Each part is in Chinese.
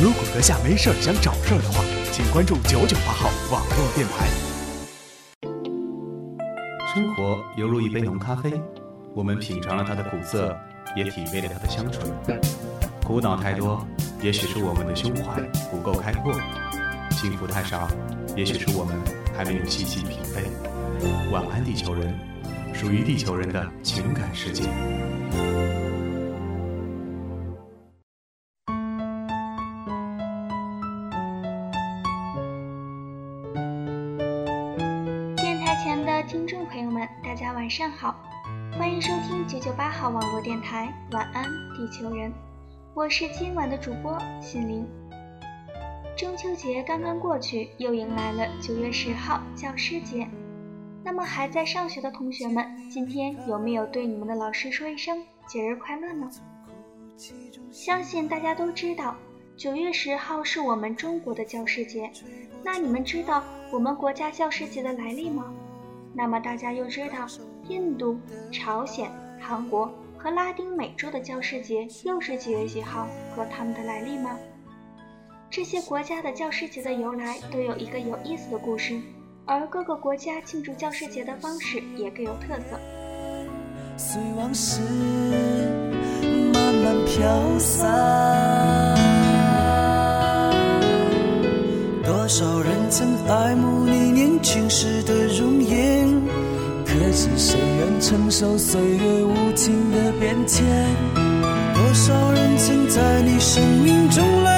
如果阁下没事儿想找事儿的话，请关注九九八号网络电台。生活犹如一杯浓咖啡，我们品尝了它的苦涩，也体味了它的香醇。苦恼太多，也许是我们的胸怀不够开阔；幸福太少，也许是我们还没有细细品味。晚安，地球人，属于地球人的情感世界。迎收听九九八号网络电台《晚安，地球人》，我是今晚的主播心灵。中秋节刚刚过去，又迎来了九月十号教师节。那么还在上学的同学们，今天有没有对你们的老师说一声节日快乐呢？相信大家都知道，九月十号是我们中国的教师节。那你们知道我们国家教师节的来历吗？那么大家又知道印度、朝鲜、韩国和拉丁美洲的教师节又是几月几号和他们的来历吗？这些国家的教师节的由来都有一个有意思的故事，而各个国家庆祝教师节的方式也各有特色。随往事慢慢飘散。多少人曾爱慕你年轻时的容颜，可知谁愿承受岁月无情的变迁？多少人曾在你生命中来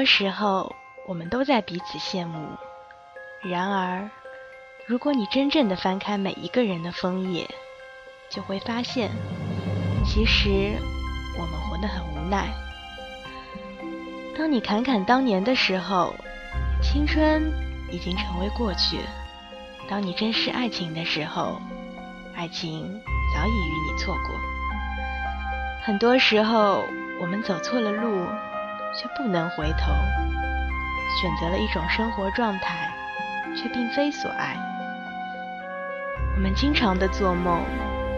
多时候，我们都在彼此羡慕。然而，如果你真正的翻开每一个人的枫叶，就会发现，其实我们活得很无奈。当你侃侃当年的时候，青春已经成为过去。当你珍视爱情的时候，爱情早已与你错过。很多时候，我们走错了路，却不能回头；选择了一种生活状态，却并非所爱。我们经常的做梦，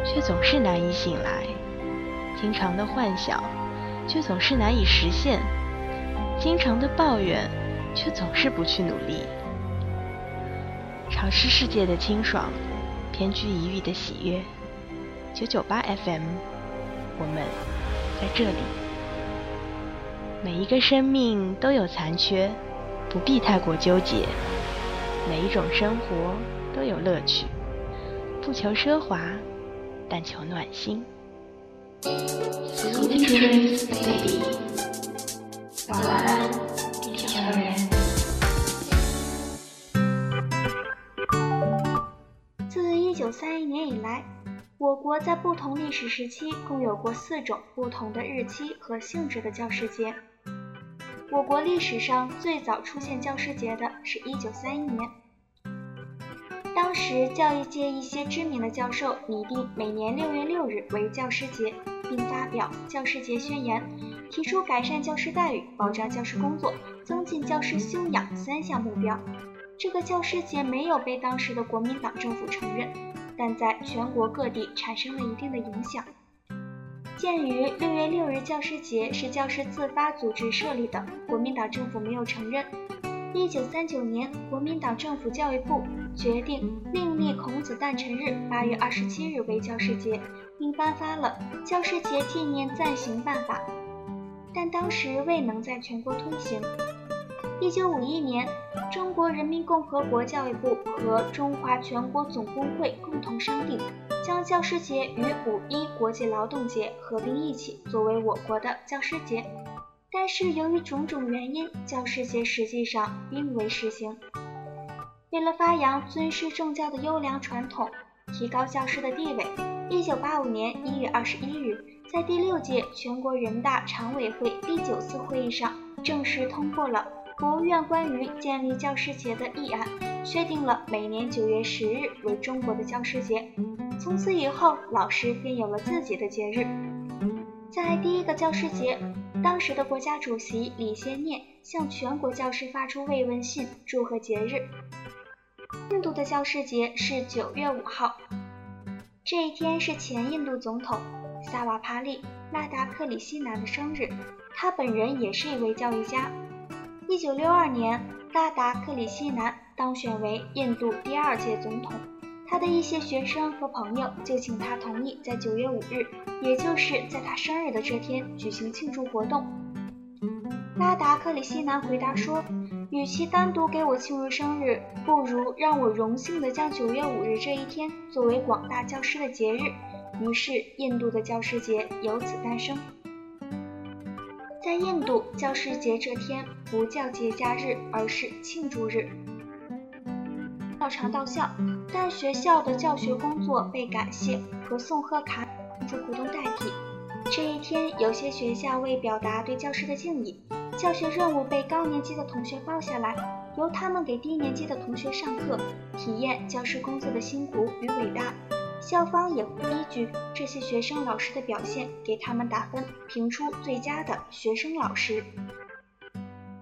却总是难以醒来；经常的幻想，却总是难以实现；经常的抱怨，却总是不去努力。潮湿世界的清爽，偏居一隅的喜悦。九九八 FM，我们在这里。每一个生命都有残缺，不必太过纠结。每一种生活都有乐趣。不求奢华，但求暖心。Sweet dreams, baby。晚安，地球人。自一九三一年以来，我国在不同历史时期共有过四种不同的日期和性质的教师节。我国历史上最早出现教师节的是一九三一年。当时，教育界一些知名的教授拟定每年六月六日为教师节，并发表《教师节宣言》，提出改善教师待遇、保障教师工作、增进教师修养三项目标。这个教师节没有被当时的国民党政府承认，但在全国各地产生了一定的影响。鉴于六月六日教师节是教师自发组织设立的，国民党政府没有承认。一九三九年，国民党政府教育部决定另立孔子诞辰日八月二十七日为教师节，并颁发了《教师节纪念暂行办法》，但当时未能在全国推行。一九五一年，中国人民共和国教育部和中华全国总工会共同商定，将教师节与五一国际劳动节合并一起，作为我国的教师节。但是由于种种原因，教师节实际上并未实行。为了发扬尊师重教的优良传统，提高教师的地位，一九八五年一月二十一日，在第六届全国人大常委会第九次会议上，正式通过了国务院关于建立教师节的议案，确定了每年九月十日为中国的教师节。从此以后，老师便有了自己的节日。在第一个教师节。当时的国家主席李先念向全国教师发出慰问信，祝贺节日。印度的教师节是九月五号，这一天是前印度总统萨瓦帕利拉达克里希南的生日，他本人也是一位教育家。一九六二年，拉达克里希南当选为印度第二届总统。他的一些学生和朋友就请他同意在九月五日，也就是在他生日的这天举行庆祝活动。拉达克里希南回答说：“与其单独给我庆祝生日，不如让我荣幸地将九月五日这一天作为广大教师的节日。”于是，印度的教师节由此诞生。在印度，教师节这天不叫节假日，而是庆祝日。照常到校，但学校的教学工作被感谢和送贺卡祝活动代替。这一天，有些学校为表达对教师的敬意，教学任务被高年级的同学包下来，由他们给低年级的同学上课，体验教师工作的辛苦与伟大。校方也会依据这些学生老师的表现给他们打分，评出最佳的学生老师。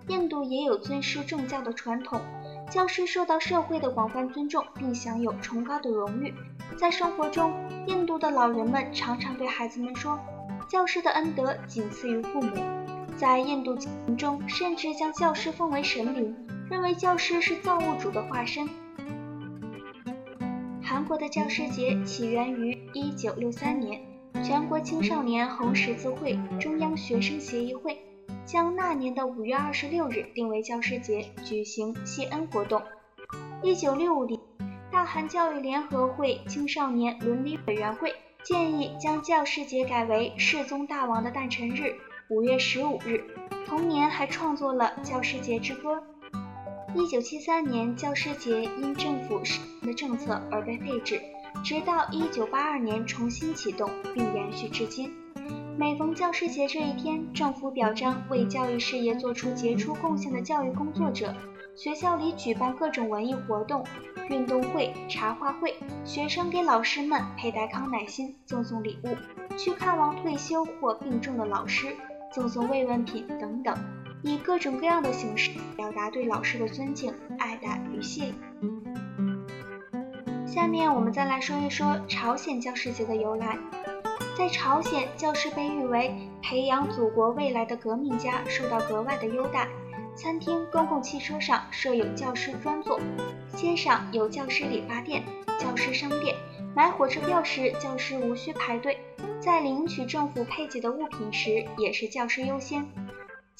印度也有尊师重教的传统。教师受到社会的广泛尊重，并享有崇高的荣誉。在生活中，印度的老人们常常对孩子们说：“教师的恩德仅次于父母。”在印度教中，甚至将教师奉为神灵，认为教师是造物主的化身。韩国的教师节起源于1963年，全国青少年红十字会、中央学生协议会。将那年的五月二十六日定为教师节，举行谢恩活动。一九六五年，大韩教育联合会青少年伦理委员会建议将教师节改为世宗大王的诞辰日，五月十五日。同年还创作了教师节之歌。一九七三年，教师节因政府的政策而被废止，直到一九八二年重新启动，并延续至今。每逢教师节这一天，政府表彰为教育事业做出杰出贡献的教育工作者，学校里举办各种文艺活动、运动会、茶话会，学生给老师们佩戴康乃馨，赠送礼物；去看望退休或病重的老师，赠送慰问品等等，以各种各样的形式表达对老师的尊敬、爱戴与谢意。下面我们再来说一说朝鲜教师节的由来。在朝鲜，教师被誉为培养祖国未来的革命家，受到格外的优待。餐厅、公共汽车上设有教师专座，街上有教师理发店、教师商店。买火车票时，教师无需排队；在领取政府配给的物品时，也是教师优先。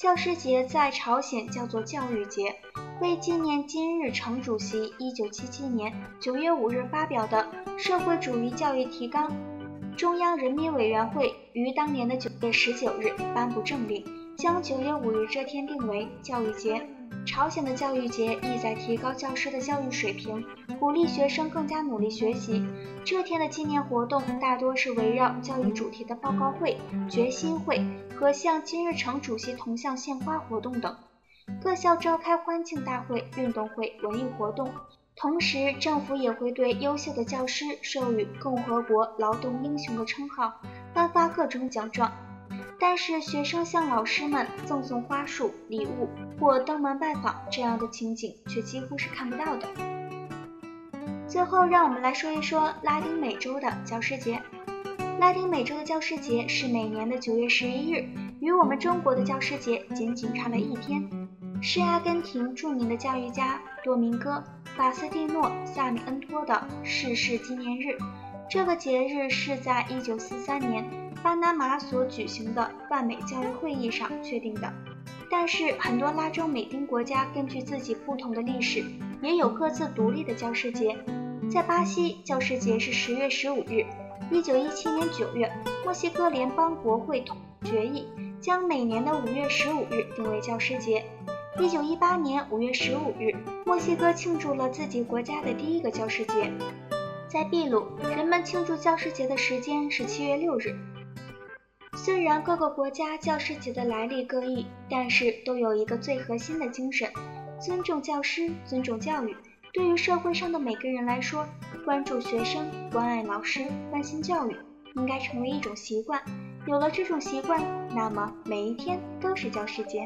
教师节在朝鲜叫做教育节，为纪念金日成主席1977年9月5日发表的《社会主义教育提纲》。中央人民委员会于当年的9月19日颁布政令，将9月5日这天定为教育节。朝鲜的教育节意在提高教师的教育水平，鼓励学生更加努力学习。这天的纪念活动大多是围绕教育主题的报告会、决心会和向金日成主席铜像献花活动等。各校召开欢庆大会、运动会、文艺活动。同时，政府也会对优秀的教师授予“共和国劳动英雄”的称号，颁发各种奖状。但是，学生向老师们赠送花束、礼物或登门拜访这样的情景却几乎是看不到的。最后，让我们来说一说拉丁美洲的教师节。拉丁美洲的教师节是每年的九月十一日，与我们中国的教师节仅仅差了一天。是阿根廷著名的教育家多明戈。法斯蒂诺·萨米恩托的逝世纪念日，这个节日是在1943年巴拿马所举行的泛美教育会议上确定的。但是，很多拉丁美丁国家根据自己不同的历史，也有各自独立的教师节。在巴西，教师节是十月十五日。一九一七年九月，墨西哥联邦国会通决议，将每年的五月十五日定为教师节。一九一八年五月十五日，墨西哥庆祝了自己国家的第一个教师节。在秘鲁，人们庆祝教师节的时间是七月六日。虽然各个国家教师节的来历各异，但是都有一个最核心的精神：尊重教师，尊重教育。对于社会上的每个人来说，关注学生，关爱老师，关心教育，应该成为一种习惯。有了这种习惯，那么每一天都是教师节。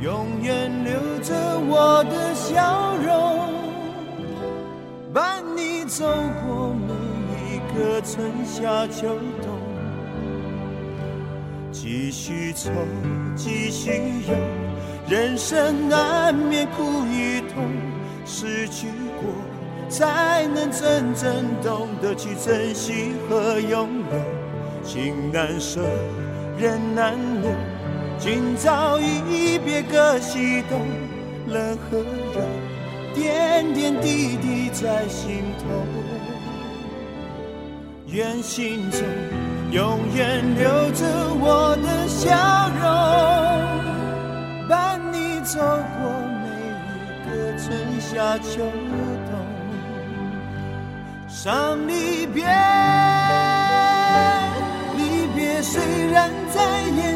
永远留着我的笑容，伴你走过每一个春夏秋冬。继续走，继续游，人生难免苦与痛，失去过才能真正懂得去珍惜和拥有。情难舍，人难留。今朝一别各西东，冷和热，点点滴滴在心头。愿心中永远留着我的笑容，伴你走过每一个春夏秋冬。伤离别，离别虽然在眼。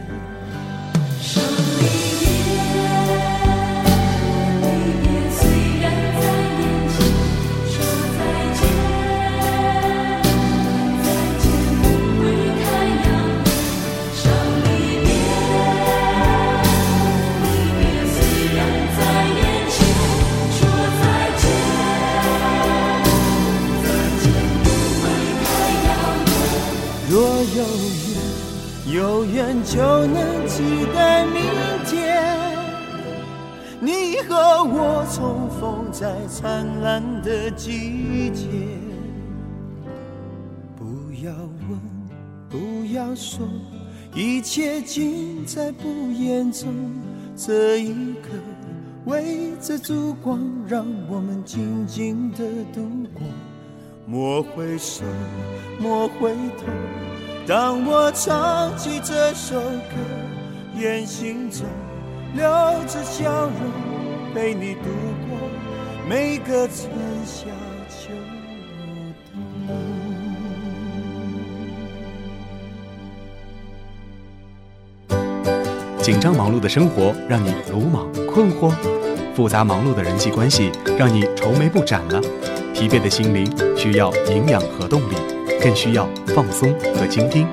有缘就能期待明天。你和我重逢在灿烂的季节。不要问，不要说，一切尽在不言中。这一刻，围着烛光，让我们静静的度过。莫回首，莫回头。当我唱起这首歌，愿心中留着笑容，陪你度过每个春夏秋冬。紧张忙碌的生活让你鲁莽困惑，复杂忙碌的人际关系让你愁眉不展了。疲惫的心灵需要营养和动力，更需要放松和倾听。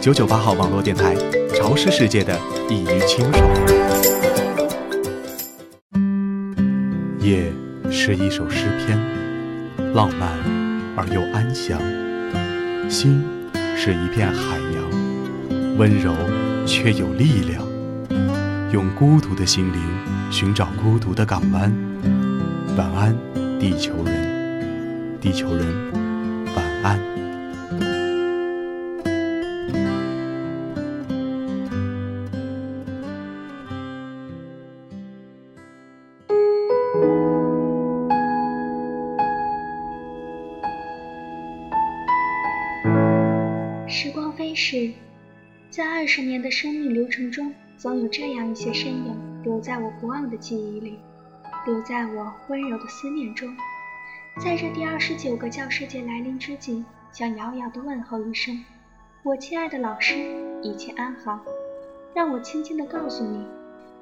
九九八号网络电台，潮湿世界的一隅清爽。夜是一首诗篇，浪漫而又安详；心是一片海洋，温柔却有力量。用孤独的心灵寻找孤独的港湾。晚安，地球人。地球人，晚安。时光飞逝，在二十年的生命流程中，总有这样一些身影留在我不忘的记忆里，留在我温柔的思念中。在这第二十九个教师节来临之际，想遥遥地问候一声：“我亲爱的老师，一切安好。”让我轻轻地告诉你，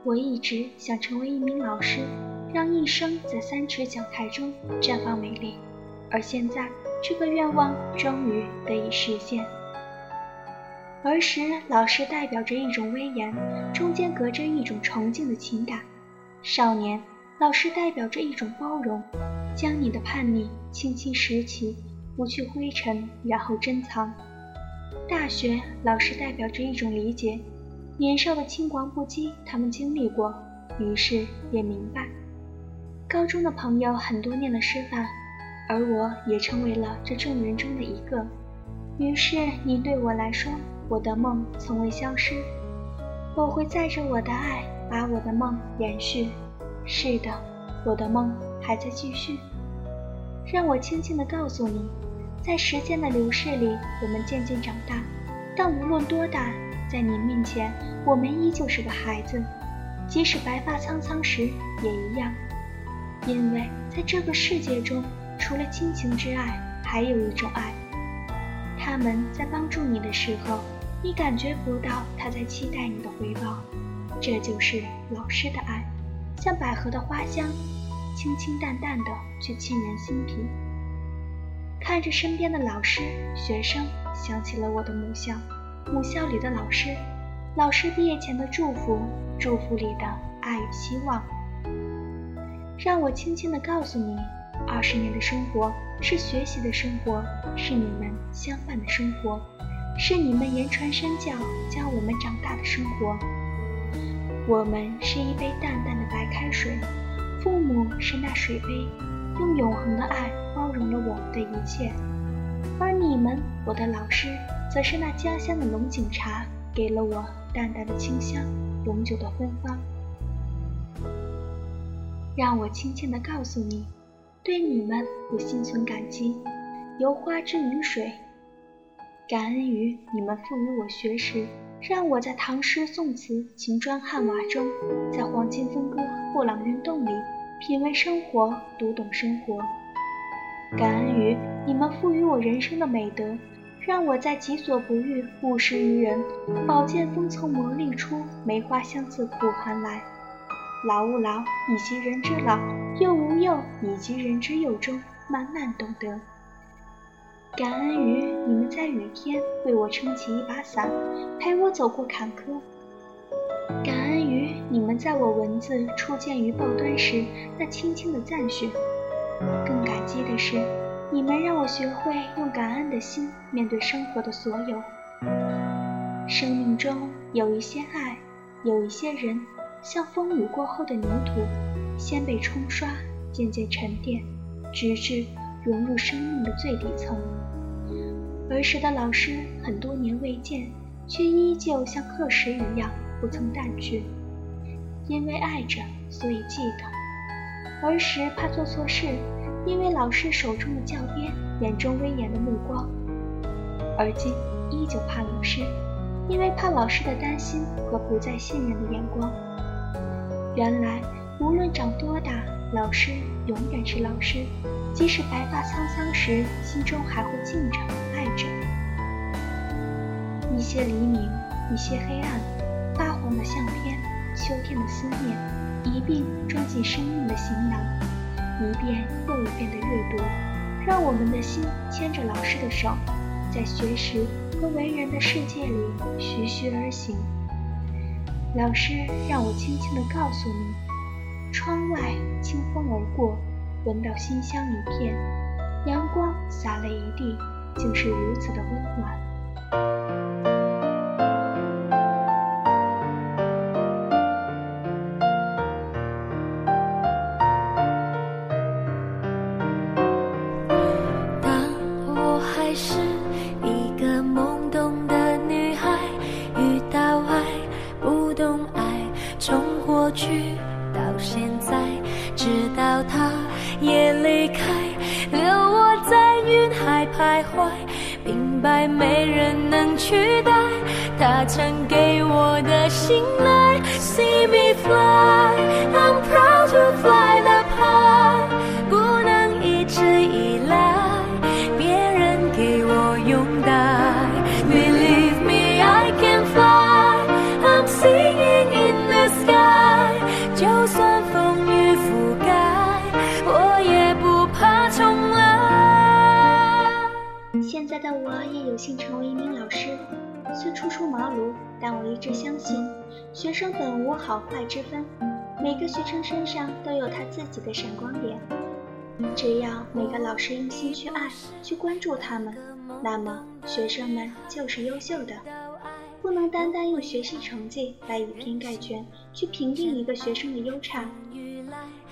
我一直想成为一名老师，让一生在三尺讲台中绽放美丽。而现在，这个愿望终于得以实现。儿时，老师代表着一种威严，中间隔着一种崇敬的情感；少年，老师代表着一种包容，将你的叛逆轻轻拾起，拂去灰尘，然后珍藏；大学，老师代表着一种理解，年少的轻狂不羁，他们经历过，于是也明白。高中的朋友很多念的师范，而我也成为了这众人中的一个，于是你对我来说。我的梦从未消失，我会载着我的爱，把我的梦延续。是的，我的梦还在继续。让我轻轻地告诉你，在时间的流逝里，我们渐渐长大，但无论多大，在你面前，我们依旧是个孩子，即使白发苍苍时也一样。因为在这个世界中，除了亲情之爱，还有一种爱，他们在帮助你的时候。你感觉不到他在期待你的回报，这就是老师的爱，像百合的花香，清清淡淡的却沁人心脾。看着身边的老师、学生，想起了我的母校，母校里的老师，老师毕业前的祝福，祝福里的爱与希望。让我轻轻地告诉你，二十年的生活是学习的生活，是你们相伴的生活。是你们言传身教教我们长大的生活。我们是一杯淡淡的白开水，父母是那水杯，用永恒的爱包容了我们的一切。而你们，我的老师，则是那家乡的龙井茶，给了我淡淡的清香，永久的芬芳。让我轻轻地告诉你，对你们我心存感激。由花之名水，感恩于你们赋予我学识，让我在唐诗宋词、秦砖汉瓦中，在黄金分割布朗运动里品味生活，读懂生活。感恩于你们赋予我人生的美德，让我在己所不欲，勿施于人。宝剑锋从磨砺出，梅花香自苦寒来。老吾老以及人之老，幼吾幼以及人之幼中，慢慢懂得。感恩于你们在雨天为我撑起一把伞，陪我走过坎坷。感恩于你们在我文字初见于报端时那轻轻的赞许。更感激的是，你们让我学会用感恩的心面对生活的所有。生命中有一些爱，有一些人，像风雨过后的泥土，先被冲刷，渐渐沉淀，直至融入生命的最底层。儿时的老师很多年未见，却依旧像课时一样不曾淡去。因为爱着，所以记得。儿时怕做错事，因为老师手中的教鞭，眼中威严的目光；而今依旧怕老师，因为怕老师的担心和不再信任的眼光。原来，无论长多大，老师永远是老师，即使白发苍苍时，心中还会敬着、爱着。一些黎明，一些黑暗，发黄的相片，秋天的思念。一并装进生命的行囊，一遍又一遍的阅读，让我们的心牵着老师的手，在学识和为人的世界里徐徐而行。老师让我轻轻地告诉你，窗外清风而过，闻到馨香一片，阳光洒了一地，竟是如此的温暖。离开留我在云海徘徊明白没人能取代他曾给我的信赖 see me fly i'm proud to fly 的我也有幸成为一名老师。虽初出茅庐，但我一直相信，学生本无好坏之分，每个学生身上都有他自己的闪光点。只要每个老师用心去爱、去关注他们，那么学生们就是优秀的。不能单单用学习成绩来以偏概全，去评定一个学生的优差。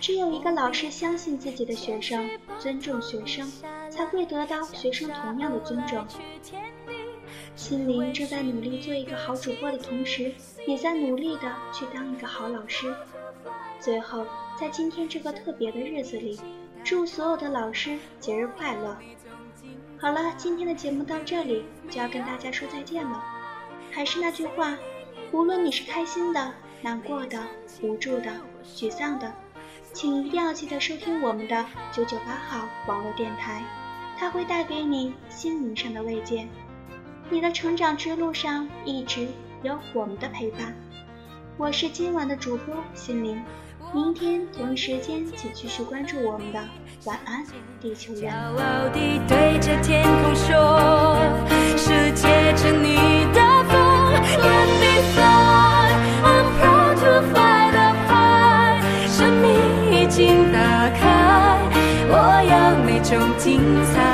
只有一个老师相信自己的学生，尊重学生，才会得到学生同样的尊重。心灵正在努力做一个好主播的同时，也在努力的去当一个好老师。最后，在今天这个特别的日子里，祝所有的老师节日快乐！好了，今天的节目到这里就要跟大家说再见了。还是那句话，无论你是开心的、难过的、无助的、沮丧的，请一定要记得收听我们的九九八号网络电台，它会带给你心灵上的慰藉。你的成长之路上一直有我们的陪伴。我是今晚的主播心灵，明天同一时间请继续关注我们的晚安地球人。骄傲地对着天空说，是借着你的风种精彩。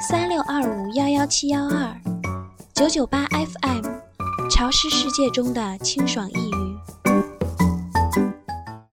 三六二五幺幺七幺二九九八 FM，潮湿世界中的清爽一隅。